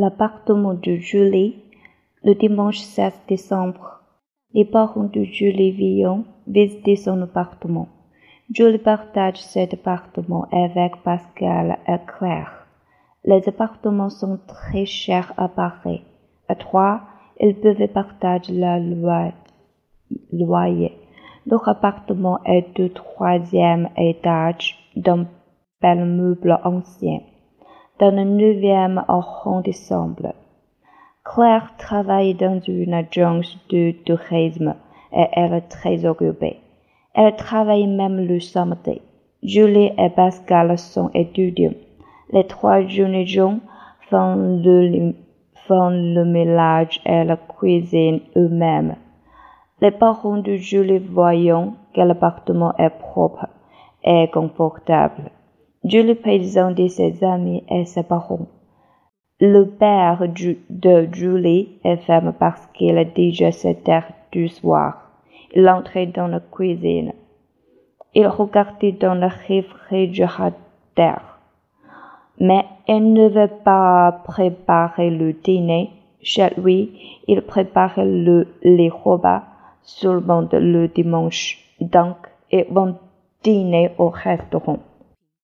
L'appartement de Julie, le dimanche 16 décembre. Les parents de Julie viennent visiter son appartement. Julie partage cet appartement avec Pascal et Claire. Les appartements sont très chers à Paris. À trois, ils peuvent partager la loyer. Leur appartement est du troisième étage d'un bel meuble ancien, dans le neuvième arrondissement. Claire travaille dans une agence de tourisme et elle est très occupée. Elle travaille même le samedi. Julie et Pascal sont étudiants. Les trois jeunes gens font le, font le ménage et la cuisine eux-mêmes. Les parents de Julie voyant que l'appartement est propre et confortable. Julie présente ses amis et ses parents. Le père de Julie est ferme parce qu'il est déjà 7 heures du soir. Il entre dans la cuisine. Il regarde dans le réfrigérateur. Mais il ne veut pas préparer le dîner. Chez lui, il prépare le, les repas seulement le dimanche. Donc, ils vont dîner au restaurant.